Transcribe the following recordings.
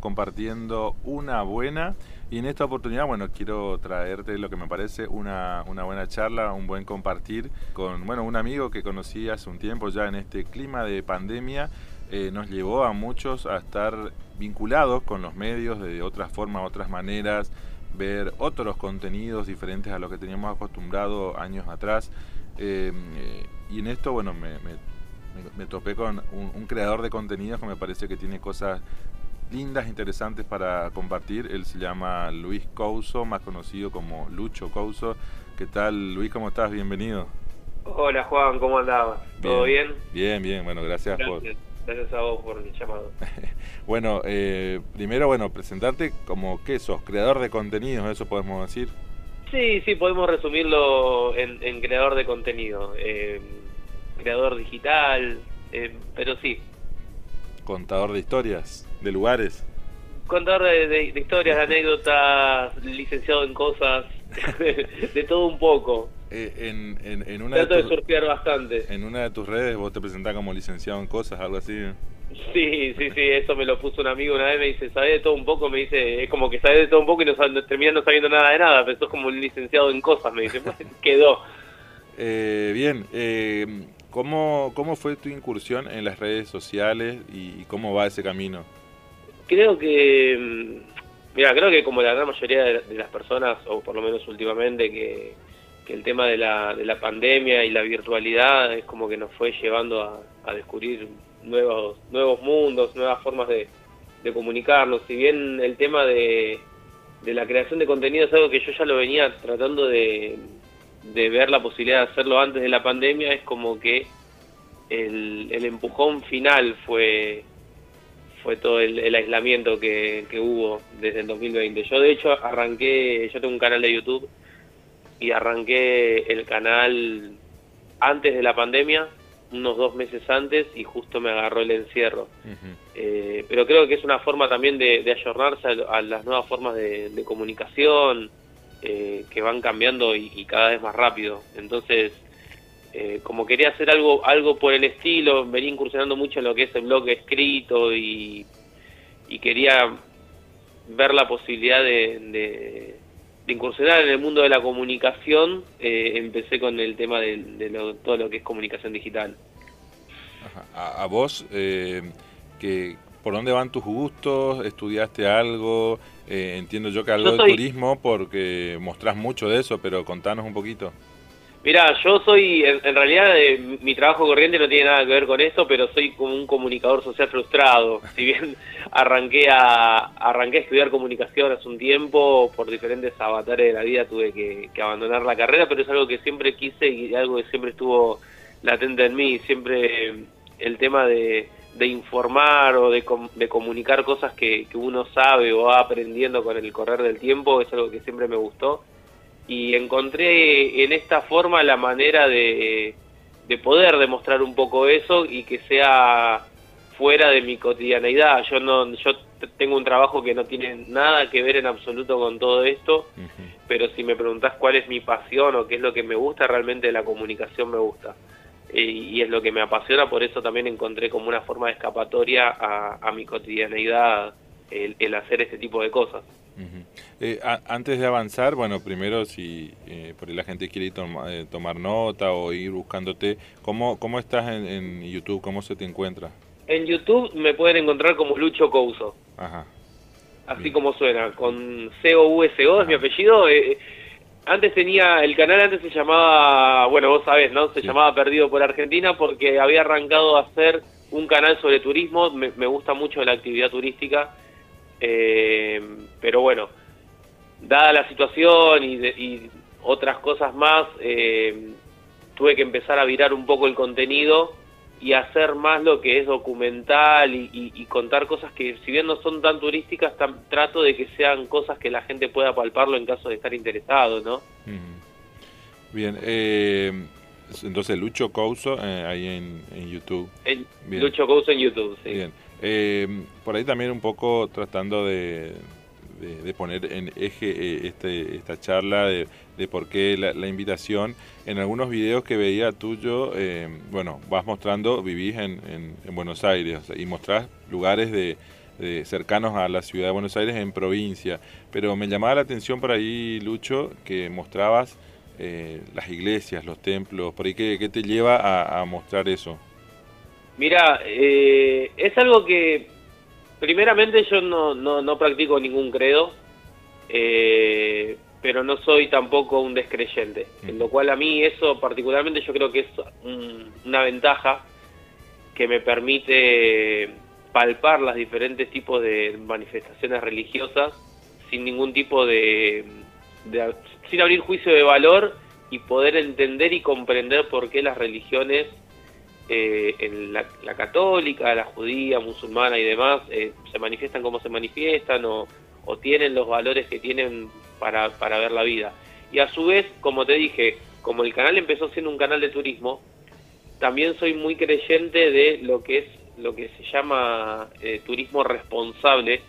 compartiendo una buena y en esta oportunidad, bueno, quiero traerte lo que me parece una, una buena charla, un buen compartir con, bueno, un amigo que conocí hace un tiempo ya en este clima de pandemia. Eh, nos llevó a muchos a estar vinculados con los medios de otras formas, otras maneras, ver otros contenidos diferentes a los que teníamos acostumbrado años atrás. Eh, y en esto, bueno, me, me, topé con un, creador de contenidos que me parece que tiene cosas lindas, interesantes para compartir. Él se llama Luis Couso, más conocido como Lucho Couso. ¿Qué tal, Luis? ¿Cómo estás? Bienvenido. Hola, Juan, ¿cómo andabas? ¿Todo bien? Bien, bien, bueno, gracias, por... Gracias a vos por el llamado. bueno, eh, primero, bueno, presentarte como que sos creador de contenidos, eso podemos decir. Sí, sí, podemos resumirlo en, creador de contenido. Eh, creador digital, eh, pero sí. Contador de historias, de lugares. Contador de, historias, de anécdotas, licenciado en cosas, de, todo un poco. Eh, en, en, en, una Trato de, surfear bastante. En una de tus redes vos te presentás como licenciado en cosas, algo así. Sí, sí, sí, eso me lo puso un amigo una vez, me dice, ¿sabes de todo un poco? Me dice, es como que sabes de todo un poco y no, termina no sabiendo nada de nada, pero sos como un licenciado en cosas, me dice, quedó. Eh, bien, eh, ¿cómo, ¿cómo fue tu incursión en las redes sociales y cómo va ese camino? Creo que, mm, mira, creo que como la gran mayoría de las personas, o por lo menos últimamente, que, el tema de la, de la pandemia y la virtualidad es como que nos fue llevando a, descubrir nuevos, nuevos mundos, nuevas formas de, de comunicarnos. Si bien el tema de, de la creación de contenido es algo que yo ya lo venía tratando de, de ver la posibilidad de hacerlo antes de la pandemia, es como que el, el empujón final fue fue todo el, aislamiento que, que, hubo desde el 2020. Yo de hecho arranqué, yo tengo un canal de YouTube y arranqué el canal antes de la pandemia, unos dos meses antes y justo me agarró el encierro. Eh, pero creo que es una forma también de, de ayornarse a, las nuevas formas de, de comunicación, eh, que van cambiando y, cada vez más rápido. Entonces, eh, como quería hacer algo, algo por el estilo, venía incursionando mucho en lo que es el blog escrito y, quería ver la posibilidad de, incursionar en el mundo de la comunicación, eh, empecé con el tema de, todo lo que es comunicación digital. A, vos, que, ¿por dónde van tus gustos? ¿Estudiaste algo? Eh, entiendo yo que algo de turismo porque mostrás mucho de eso, pero contanos un poquito. Mira, yo soy, en, realidad eh, mi trabajo corriente no tiene nada que ver con esto, pero soy como un comunicador social frustrado. Si bien arranqué a, arranqué a estudiar comunicación hace un tiempo, por diferentes avatares de la vida tuve que, abandonar la carrera, pero es algo que siempre quise y algo que siempre estuvo latente en mí. Siempre el tema de, de informar o de, comunicar cosas que, uno sabe o va aprendiendo con el correr del tiempo es algo que siempre me gustó y encontré en esta forma la manera de, de poder demostrar un poco eso y que sea fuera de mi cotidianeidad. Yo no yo tengo un trabajo que no tiene nada que ver en absoluto con todo esto, pero si me preguntás cuál es mi pasión o qué es lo que me gusta, realmente la comunicación me gusta y es lo que me apasiona, por eso también encontré como una forma de escapatoria a, mi cotidianeidad el, hacer este tipo de cosas. Eh, antes de avanzar, bueno, primero si eh, por ahí la gente quiere eh, tomar nota o ir buscándote, ¿cómo, cómo estás en, YouTube? ¿Cómo se te encuentra? En YouTube me pueden encontrar como Lucho Couso. Ajá. Así como suena, con C-O-U-S-O es mi apellido. Eh, antes tenía, el canal antes se llamaba, bueno, vos sabés, ¿no? Se llamaba Perdido por Argentina porque había arrancado a hacer un canal sobre turismo, me, gusta mucho la actividad turística, eh, pero bueno, dada la situación y, otras cosas más, eh, tuve que empezar a virar un poco el contenido y hacer más lo que es documental y, contar cosas que si bien no son tan turísticas, trato de que sean cosas que la gente pueda palparlo en caso de estar interesado, ¿no? Bien, eh, entonces Lucho Couso eh, ahí en, YouTube. Lucho Couso en YouTube, sí. Bien. Eh, por ahí también un poco tratando de, de, poner en eje eh, este, esta charla de, de por qué la, invitación. En algunos videos que veía tuyo, eh, bueno, vas mostrando, vivís en, en, Buenos Aires y mostrás lugares de, cercanos a la ciudad de Buenos Aires en provincia. Pero me llamaba la atención por ahí, Lucho, que mostrabas eh, las iglesias, los templos, por ahí, ¿qué, te lleva a, mostrar eso? Mira, eh, es algo que primeramente yo no, no, practico ningún credo, eh, pero no soy tampoco un descreyente, mm. en lo cual a mí eso particularmente yo creo que es una ventaja que me permite palpar los diferentes tipos de manifestaciones religiosas sin ningún tipo de sin abrir juicio de valor y poder entender y comprender por qué las religiones, eh, en la, católica, la judía, musulmana y demás, eh, se manifiestan como se manifiestan o, tienen los valores que tienen para, para ver la vida. Y a su vez, como te dije, como el canal empezó siendo un canal de turismo, también soy muy creyente de lo que es lo que se llama eh, turismo responsable,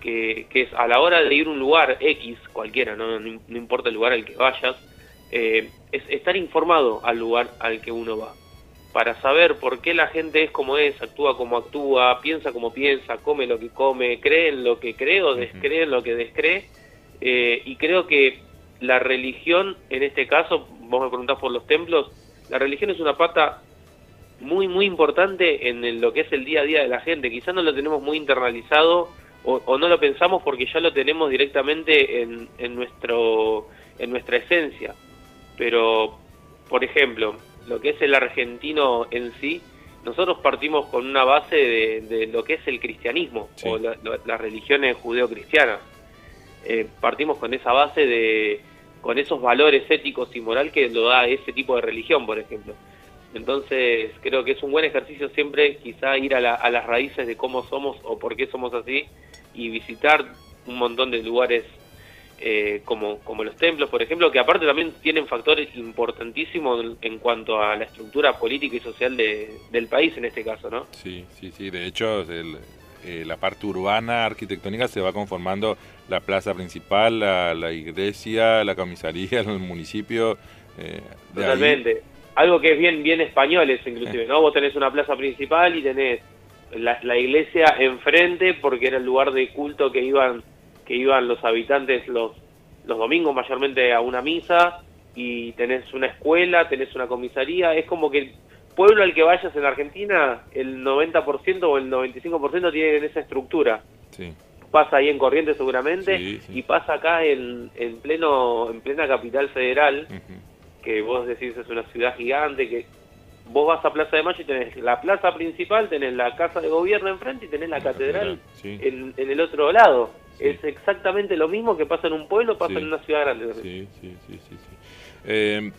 que, es a la hora de ir a un lugar X, cualquiera, no, no, importa el lugar al que vayas, eh, es estar informado al lugar al que uno va, para saber por qué la gente es como es, actúa como actúa, piensa como piensa, come lo que come, cree en lo que cree o descree en lo que descree, eh, y creo que la religión, en este caso, vos me preguntás por los templos, la religión es una pata muy, muy importante en lo que es el día a día de la gente, quizás no lo tenemos muy internalizado, o, no lo pensamos porque ya lo tenemos directamente en, en, nuestro, en nuestra esencia. Pero, por ejemplo, lo que es el argentino en sí, nosotros partimos con una base de, lo que es el cristianismo o las religiones judeo-cristianas. Eh, partimos con esa base de, con esos valores éticos y moral que lo da ese tipo de religión, por ejemplo. Entonces creo que es un buen ejercicio siempre quizá ir a, a las raíces de cómo somos o por qué somos así y visitar un montón de lugares eh, como, como los templos, por ejemplo, que aparte también tienen factores importantísimos en cuanto a la estructura política y social de, del país en este caso, ¿no? Sí, sí, sí. De hecho, eh, la parte urbana arquitectónica se va conformando la plaza principal, la, iglesia, la comisaría, el municipio. Eh, Totalmente. Algo que es bien, bien español es inclusive, ¿no? Vos tenés una plaza principal y tenés la, iglesia enfrente porque era el lugar de culto que iban que iban los habitantes los los domingos mayormente a una misa y tenés una escuela, tenés una comisaría, es como que el pueblo al que vayas en Argentina, el 90% o el 95% tiene esa estructura. Pasa ahí en Corrientes seguramente y pasa acá en, en pleno en plena capital federal, que vos decís es una ciudad gigante que vos vas a Plaza de Mayo y tenés la plaza principal, tenés la casa de gobierno enfrente y tenés la, catedral, en, el otro lado. Es exactamente lo mismo que pasa en un pueblo, pasa en una ciudad grande. Sí, sí, sí, sí. Eh,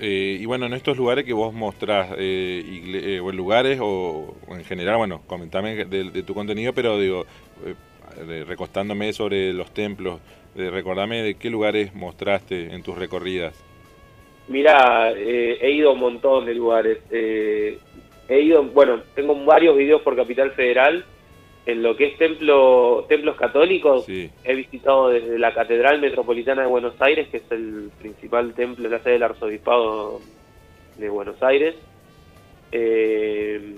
eh, y bueno, en estos lugares que vos mostrás, eh, o en lugares o, en general, bueno, comentame de, tu contenido, pero digo, recostándome sobre los templos, recordame de qué lugares mostraste en tus recorridas. Mira, eh, he ido a un montón de lugares. Eh, he ido, bueno, tengo varios videos por Capital Federal. En lo que es templo, templos católicos, he visitado desde la Catedral Metropolitana de Buenos Aires, que es el principal templo, la sede del Arzobispado de Buenos Aires. Eh,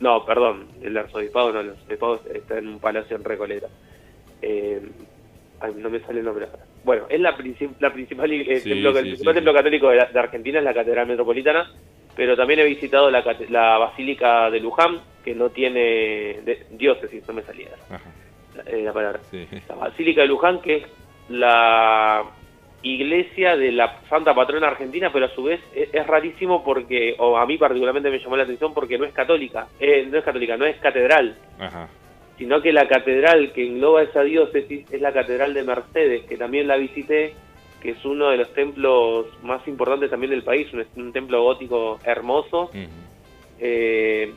no, perdón, el Arzobispado no, el Arzobispado está en un palacio en Recoleta. ay, no me sale el nombre ahora bueno, es la, la principal, eh, templo, el principal templo católico de, Argentina, es la Catedral Metropolitana, pero también he visitado la, la Basílica de Luján, que no tiene diócesis, no me salía eh, la, palabra. La Basílica de Luján, que es la iglesia de la Santa Patrona Argentina, pero a su vez es, rarísimo porque, o a mí particularmente me llamó la atención porque no es católica, eh, no es católica, no es catedral. Ajá sino que la catedral que engloba esa diócesis es la catedral de Mercedes, que también la visité, que es uno de los templos más importantes también del país, un, templo gótico hermoso. Eh,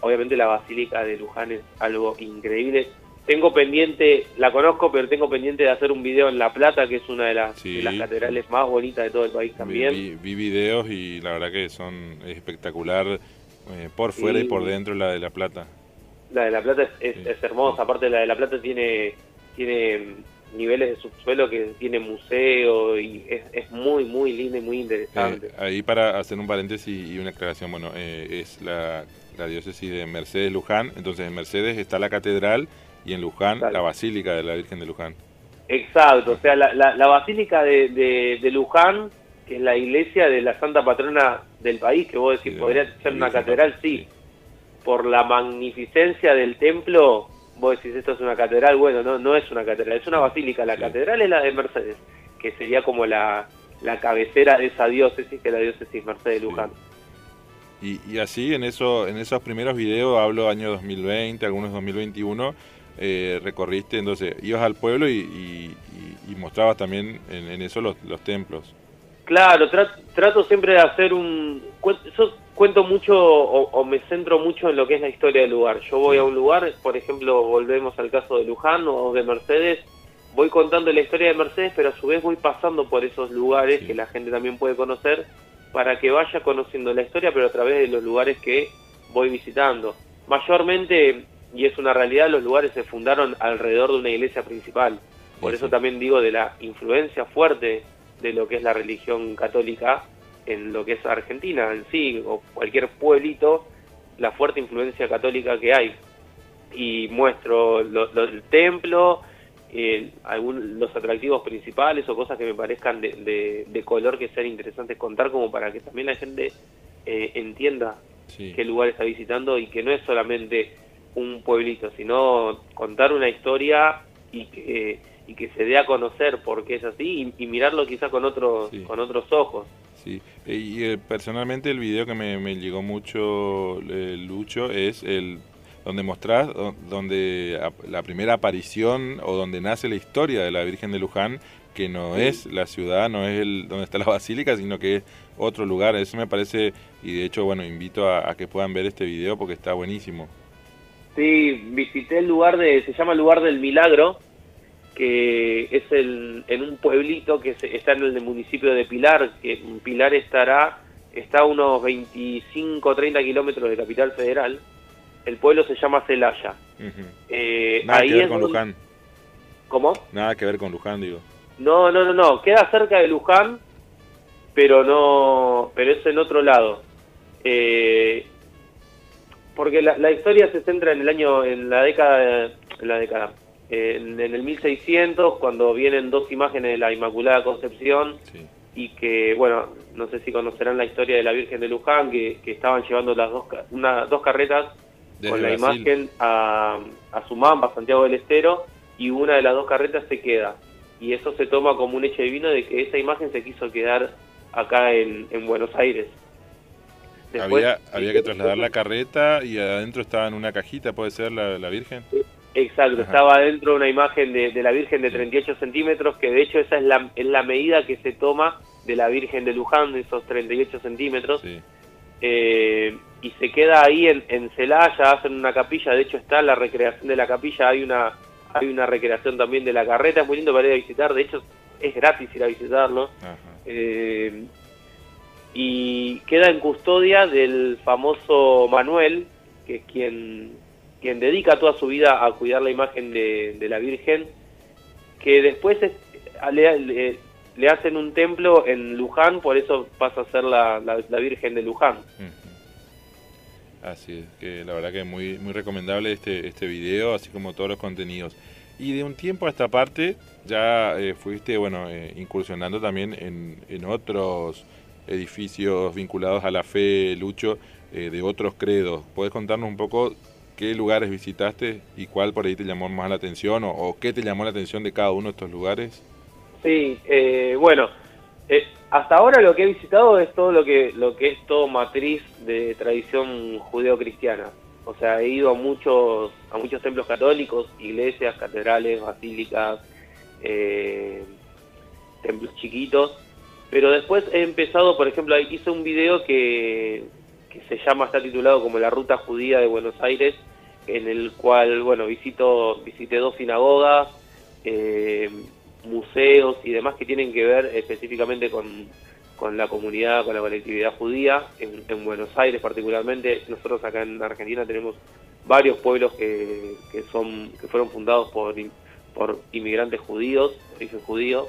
obviamente la Basílica de Luján es algo increíble. Tengo pendiente, la conozco, pero tengo pendiente de hacer un video en La Plata, que es una de las, las catedrales más bonitas de todo el país también. Vi, videos y la verdad que son espectacular eh, por fuera y por dentro la de La Plata. La de La Plata es, hermosa, aparte la de La Plata tiene, tiene niveles de subsuelo que tiene museo y es, muy, muy lindo y muy interesante. Eh, ahí para hacer un paréntesis y una aclaración, bueno, eh, es la, diócesis de Mercedes Luján, entonces en Mercedes está la catedral y en Luján la Basílica de la Virgen de Luján. Exacto, o sea, la, la, Basílica de, de, Luján, que es la iglesia de la Santa Patrona del país, que vos decís, podría ser una catedral, sí. Por la magnificencia del templo, vos decís, esto es una catedral, bueno, no, no es una catedral, es una basílica. La catedral es la de Mercedes, que sería como la, la cabecera de esa diócesis, que es la diócesis Mercedes Luján. Y, y, así, en, eso, en esos primeros videos, hablo año 2020, algunos 2021, eh, recorriste, entonces ibas al pueblo y, mostrabas también en, eso los, templos. Claro, trato siempre de hacer un... Yo cuento mucho o, me centro mucho en lo que es la historia del lugar. Yo voy a un lugar, por ejemplo, volvemos al caso de Luján o de Mercedes, voy contando la historia de Mercedes, pero a su vez voy pasando por esos lugares que la gente también puede conocer para que vaya conociendo la historia, pero a través de los lugares que voy visitando. Mayormente y es una realidad, los lugares se fundaron alrededor de una iglesia principal. Por eso también digo de la influencia fuerte de lo que es la religión católica en lo que es Argentina en sí, o cualquier pueblito, la fuerte influencia católica que hay. Y muestro el templo, eh, algún, los atractivos principales o cosas que me parezcan de, de, color que sean interesantes contar como para que también la gente eh, entienda qué lugar está visitando y que no es solamente un pueblito, sino contar una historia y que, y que se dé a conocer porque es así y, mirarlo quizás con otros, con otros ojos. Sí, y eh, personalmente el video que me, llegó mucho, eh, Lucho, es el donde mostrás donde la primera aparición o donde nace la historia de la Virgen de Luján, que no es la ciudad, no es el donde está la basílica, sino que es otro lugar. Eso me parece, y de hecho, bueno, invito a que puedan ver este video porque está buenísimo. Sí, visité el lugar de, se llama el lugar del Milagro, que es el, en un pueblito que está en el municipio de Pilar, que Pilar estará, está a unos 25 o 30 kilómetros de Capital Federal. El pueblo se llama Celaya. Eh, Nada que ver con Luján. ¿Cómo? Nada que ver con Luján, digo. No, no, no, no. Queda cerca de Luján, pero no, pero es en otro lado. Eh, porque la, historia se centra en el año, en la década, en la década, en, el 1600, cuando vienen dos imágenes de la Inmaculada Concepción y que, bueno, no sé si conocerán la historia de la Virgen de Luján, que, estaban llevando las dos, una, dos carretas con la imagen a, a Sumamba, Santiago del Estero, y una de las dos carretas se queda. Y eso se toma como un hecho divino de que esa imagen se quiso quedar acá en Buenos Aires. Había, había que trasladar la carreta y adentro estaba en una cajita, ¿puede ser la, Virgen? Exacto, estaba adentro una imagen de, la Virgen de 38 centímetros, que de hecho esa es la, es la medida que se toma de la Virgen de Luján, de esos 38 centímetros. Eh, y se queda ahí en, en Celaya, hacen una capilla, de hecho está la recreación de la capilla, hay una hay una recreación también de la carreta, es muy lindo para ir a visitar, de hecho es gratis ir a visitarlo. Eh, y queda en custodia del famoso Manuel, que es quien, quien dedica toda su vida a cuidar la imagen de, la Virgen, que después le, hacen un templo en Luján, por eso pasa a ser la, la, Virgen de Luján. Así es, que la verdad que es muy, muy recomendable este, este video, así como todos los contenidos. Y de un tiempo a esta parte ya eh, fuiste, bueno, eh, incursionando también en, en otros edificios vinculados a la fe, Lucho, eh, de otros credos. ¿Puedes contarnos un poco qué lugares visitaste y cuál por ahí te llamó más la atención o, qué te llamó la atención de cada uno de estos lugares? Sí, eh, bueno, eh, hasta ahora lo que he visitado es todo lo que, lo que es todo matriz de tradición judeo-cristiana. O sea, he ido a muchos, a muchos templos católicos, iglesias, catedrales, basílicas, templos chiquitos, pero después he empezado, por ejemplo, hice un video que, que se llama, está titulado como La Ruta Judía de Buenos Aires, en el cual, bueno, visito, visité dos sinagogas, eh, museos y demás que tienen que ver específicamente con, con la comunidad, con la colectividad judía, en, en, Buenos Aires particularmente. Nosotros acá en Argentina tenemos varios pueblos que, que, son, que fueron fundados por, por inmigrantes judíos, origen judío.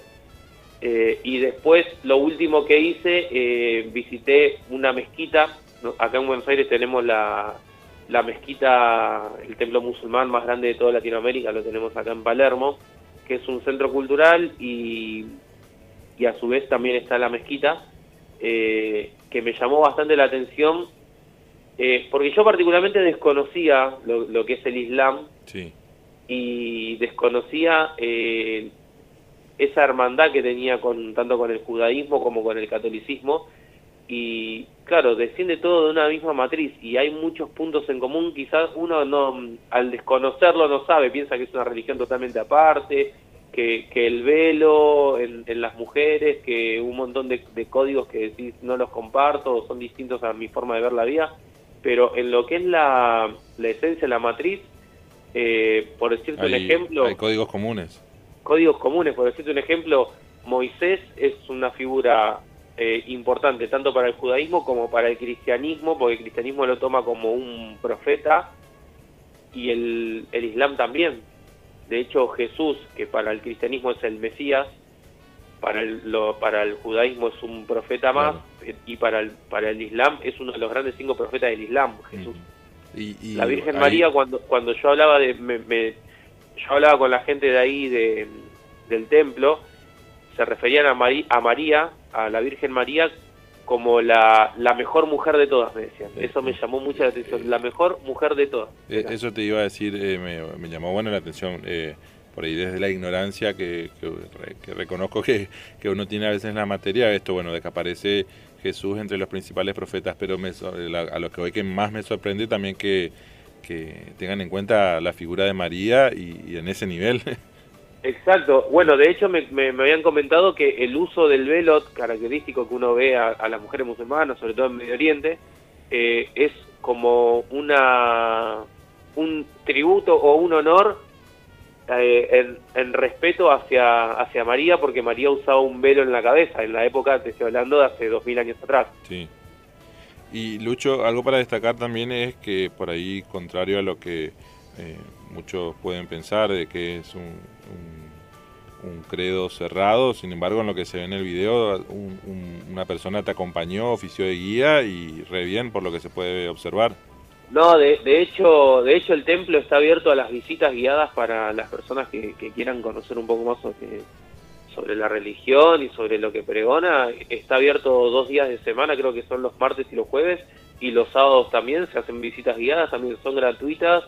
Eh, y después, lo último que hice, eh, visité una mezquita. Acá en Buenos Aires tenemos la, la mezquita, el templo musulmán más grande de toda Latinoamérica, lo tenemos acá en Palermo, que es un centro cultural y, y a su vez también está la mezquita, eh, que me llamó bastante la atención, porque yo particularmente desconocía lo, lo que es el Islam. Sí y desconocía eh, esa hermandad que tenía con tanto con el judaísmo como con el catolicismo y claro, desciende todo de una misma matriz y hay muchos puntos en común, quizás uno no al desconocerlo no sabe, piensa que es una religión totalmente aparte, que, que el velo en, las mujeres, que un montón de, códigos que decís no los comparto, son distintos a mi forma de ver la vida, pero en lo que es la, la esencia, la matriz, eh, por decirte un ejemplo... Hay códigos comunes. Códigos comunes, por decirte un ejemplo, Moisés es una figura eh, importante tanto para el judaísmo como para el cristianismo, porque el cristianismo lo toma como un profeta y el, el Islam también. De hecho, Jesús, que para el cristianismo es el Mesías, para el, lo, para el judaísmo es un profeta más y para el, para el Islam es uno de los grandes cinco profetas del Islam, Jesús. La Virgen María cuando cuando yo hablaba de me, yo hablaba con la gente de ahí de, del templo se referían a, a María a la Virgen María como la, la mejor mujer de todas me decían. Eso me llamó mucho la atención. La mejor mujer de todas. Eh, eso te iba a decir eh, me, me, llamó bueno la atención eh, por ahí desde la ignorancia que, que, reconozco que, que, uno tiene a veces en la materia, esto, bueno, de que aparece Jesús entre los principales profetas, pero me, a lo que hoy que más me sorprende también que, que tengan en cuenta la figura de María y, en ese nivel. Exacto. Bueno, de hecho me, me, habían comentado que el uso del velo, característico que uno ve a, las mujeres musulmanas, sobre todo en Medio Oriente, eh, es como una un tributo o un honor eh, en, respeto hacia, hacia María, porque María usaba un velo en la cabeza, en la época, te estoy hablando de hace dos mil años atrás. Sí. Y Lucho, algo para destacar también es que por ahí, contrario a lo que eh, muchos pueden pensar de que es un, credo cerrado, sin embargo, en lo que se ve en el video, una persona te acompañó, ofició de guía y re bien por lo que se puede observar. No, de, de, hecho, de hecho el templo está abierto a las visitas guiadas para las personas que, quieran conocer un poco más sobre, la religión y sobre lo que pregona. Está abierto dos días de semana, creo que son los martes y los jueves, y los sábados también se hacen visitas guiadas, también son gratuitas,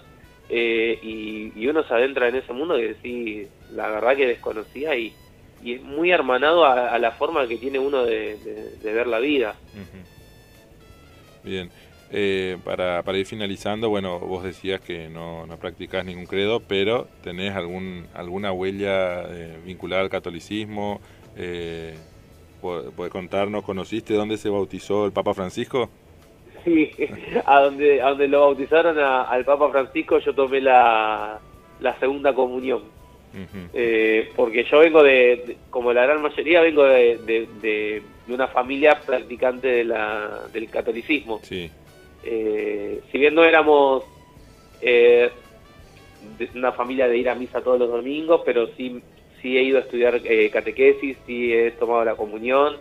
eh, y, uno se adentra en ese mundo que sí, la verdad que desconocía y, y es muy hermanado a, la forma que tiene uno de, ver la vida. Bien. Eh, para, para, ir finalizando, bueno, vos decías que no, no practicás ningún credo, pero tenés algún, alguna huella eh, vinculada al catolicismo. Eh, ¿Podés contarnos, conociste dónde se bautizó el Papa Francisco? Sí, a donde, a donde lo bautizaron al Papa Francisco yo tomé la, la segunda comunión. Eh, porque yo vengo de, como la gran mayoría, vengo de, de, de, una familia practicante de la, del catolicismo. Sí. Eh, si bien no éramos eh, una familia de ir a misa todos los domingos, pero sí, sí he ido a estudiar eh, catequesis, sí he tomado la comunión,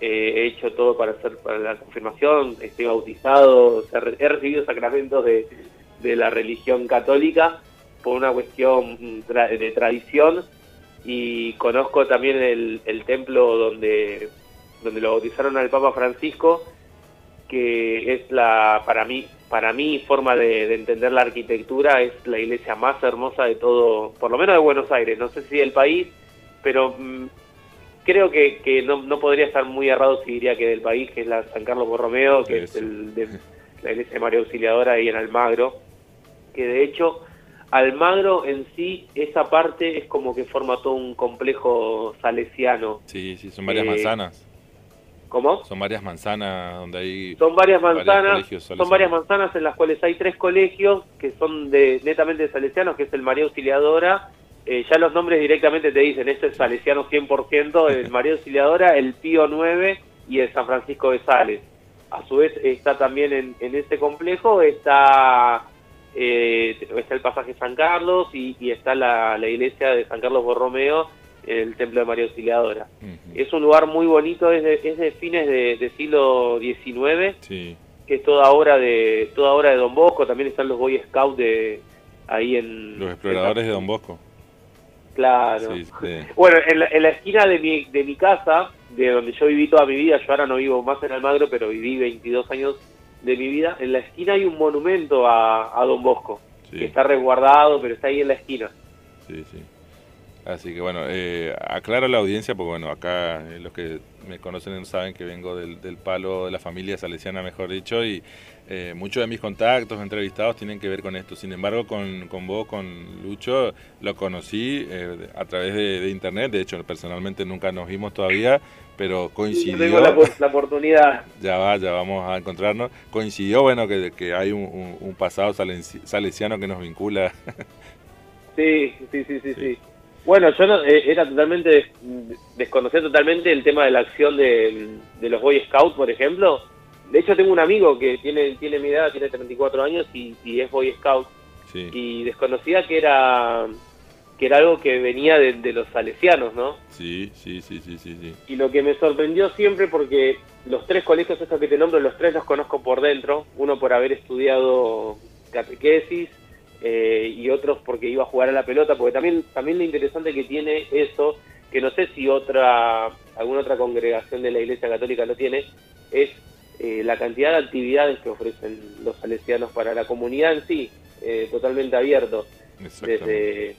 he hecho todo para hacer para la confirmación, estoy bautizado, he recibido sacramentos de, de la religión católica por una cuestión de tradición y conozco también el, el templo donde, donde lo bautizaron al Papa Francisco que es la, para mí, para mí forma de, entender la arquitectura, es la iglesia más hermosa de todo, por lo menos de Buenos Aires, no sé si del país, pero mm, creo que, que no, no, podría estar muy errado si diría que del país, que es la San Carlos Borromeo, que es el de la iglesia de María Auxiliadora ahí en Almagro, que de hecho Almagro en sí, esa parte es como que forma todo un complejo salesiano. Sí, sí, son varias eh, manzanas. ¿Cómo? Son varias manzanas donde hay. Son varias manzanas. Son varias manzanas en las cuales hay tres colegios que son de netamente salesianos, que es el María Auxiliadora. Eh, ya los nombres directamente te dicen, este es salesiano 100%, el María Auxiliadora, el Pío 9 y el San Francisco de Sales. A su vez está también en, en ese complejo, está eh, está el pasaje San Carlos y, está la, iglesia de San Carlos Borromeo, el templo de María Auxiliadora. Es un lugar muy bonito, es de, fines de, siglo XIX, que es toda obra de toda obra de Don Bosco, también están los Boy Scouts de ahí en... Los exploradores de Don Bosco. Claro. Bueno, en la, en la, esquina de mi, de mi casa, de donde yo viví toda mi vida, yo ahora no vivo más en Almagro, pero viví 22 años de mi vida, en la esquina hay un monumento a, a Don Bosco, que está resguardado, pero está ahí en la esquina. Sí, sí. Así que bueno, eh, aclaro a la audiencia, porque bueno, acá eh, los que me conocen saben que vengo del, del, palo de la familia salesiana, mejor dicho, y eh, muchos de mis contactos, entrevistados, tienen que ver con esto. Sin embargo, con, con vos, con Lucho, lo conocí eh, a través de, internet, de hecho, personalmente nunca nos vimos todavía, pero coincidió. Tengo la, oportunidad. Ya va, ya vamos a encontrarnos. Coincidió, bueno, que, que hay un, un, pasado salesiano que nos vincula. sí, sí, sí, sí. sí. Bueno, yo no, eh, era totalmente, desconocía totalmente el tema de la acción de, los Boy Scouts, por ejemplo. De hecho, tengo un amigo que tiene, tiene mi edad, tiene 34 años y, es Boy Scout. Y desconocía que era que era algo que venía de, los salesianos, ¿no? Sí, sí, sí, sí, sí, Y lo que me sorprendió siempre, porque los tres colegios estos que te nombro, los tres los conozco por dentro, uno por haber estudiado catequesis, eh, y otros porque iba a jugar a la pelota, porque también, también lo interesante que tiene eso, que no sé si otra alguna otra congregación de la Iglesia Católica lo tiene, es eh, la cantidad de actividades que ofrecen los salesianos para la comunidad en sí, eh, totalmente abierto. Desde,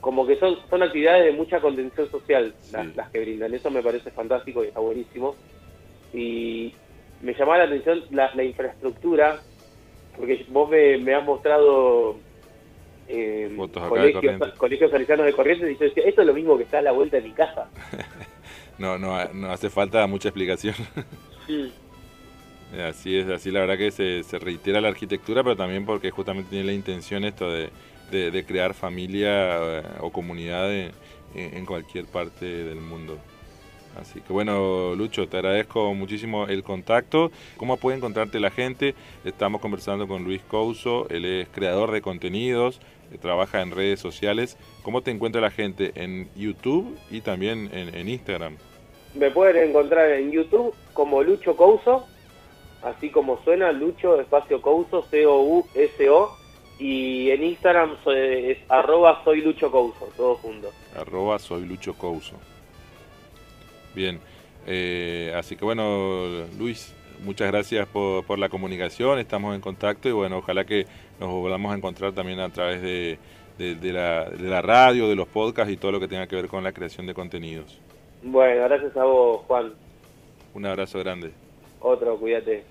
como que son, son actividades de mucha contención social las, que brindan. Eso me parece fantástico y está buenísimo. Y me llamaba la atención la, infraestructura, porque vos me, me has mostrado eh, colegios, colegios salesianos de Corrientes y yo decía, esto es lo mismo que está a la vuelta de mi casa. no, no, no hace falta mucha explicación. Así es, así la verdad que se, se, reitera la arquitectura, pero también porque justamente tiene la intención esto de, de, crear familia eh, o comunidad en cualquier parte del mundo. Así que bueno, Lucho, te agradezco muchísimo el contacto. ¿Cómo puede encontrarte la gente? Estamos conversando con Luis Couso, él es creador de contenidos, eh, trabaja en redes sociales. ¿Cómo te encuentra la gente en YouTube y también en, Instagram? Me pueden encontrar en YouTube como Lucho Couso, así como suena Lucho espacio Couso, C-O-U-S-O. Y en Instagram es arroba soy Lucho Couso, todo junto. Arroba soy Lucho Couso. Bien, eh, así que bueno, Luis, muchas gracias por, la comunicación, estamos en contacto y bueno, ojalá que nos volvamos a encontrar también a través de, la, de la radio, de los podcasts y todo lo que tenga que ver con la creación de contenidos. Bueno, gracias a vos, Juan. Un abrazo grande. Otro, cuídate.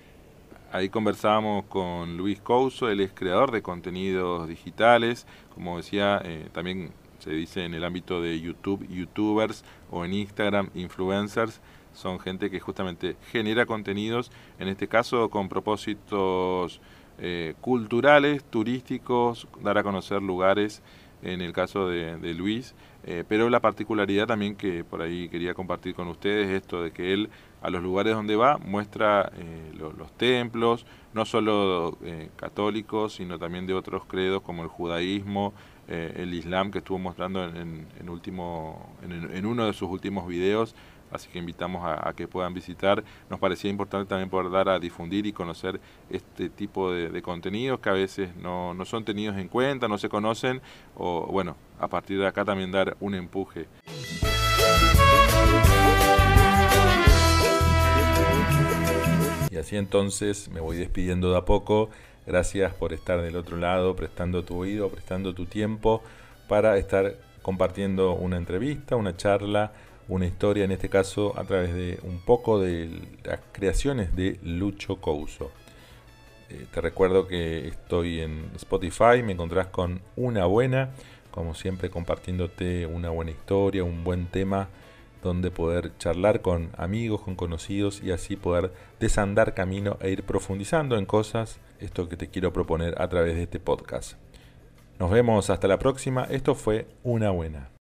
Ahí conversábamos con Luis Couso, él es creador de contenidos digitales, como decía, eh, también se dice en el ámbito de YouTube, youtubers o en Instagram, influencers, son gente que justamente genera contenidos, en este caso con propósitos eh, culturales, turísticos, dar a conocer lugares, en el caso de, Luis, eh, pero la particularidad también que por ahí quería compartir con ustedes, esto de que él a los lugares donde va muestra eh, los templos, no solo católicos, sino también de otros credos como el judaísmo, el Islam que estuvo mostrando en, último, en, uno de sus últimos videos, así que invitamos a, que puedan visitar. Nos parecía importante también poder dar a difundir y conocer este tipo de, contenidos que a veces no, no, son tenidos en cuenta, no se conocen, o bueno, a partir de acá también dar un empuje. Y así entonces me voy despidiendo de a poco. Gracias por estar del otro lado, prestando tu oído, prestando tu tiempo para estar compartiendo una entrevista, una charla, una historia, en este caso a través de un poco de las creaciones de Lucho Couso. Eh, te recuerdo que estoy en Spotify, me encontrás con una buena, como siempre compartiéndote una buena historia, un buen tema donde poder charlar con amigos, con conocidos y así poder desandar camino e ir profundizando en cosas, esto que te quiero proponer a través de este podcast. Nos vemos hasta la próxima, esto fue una buena.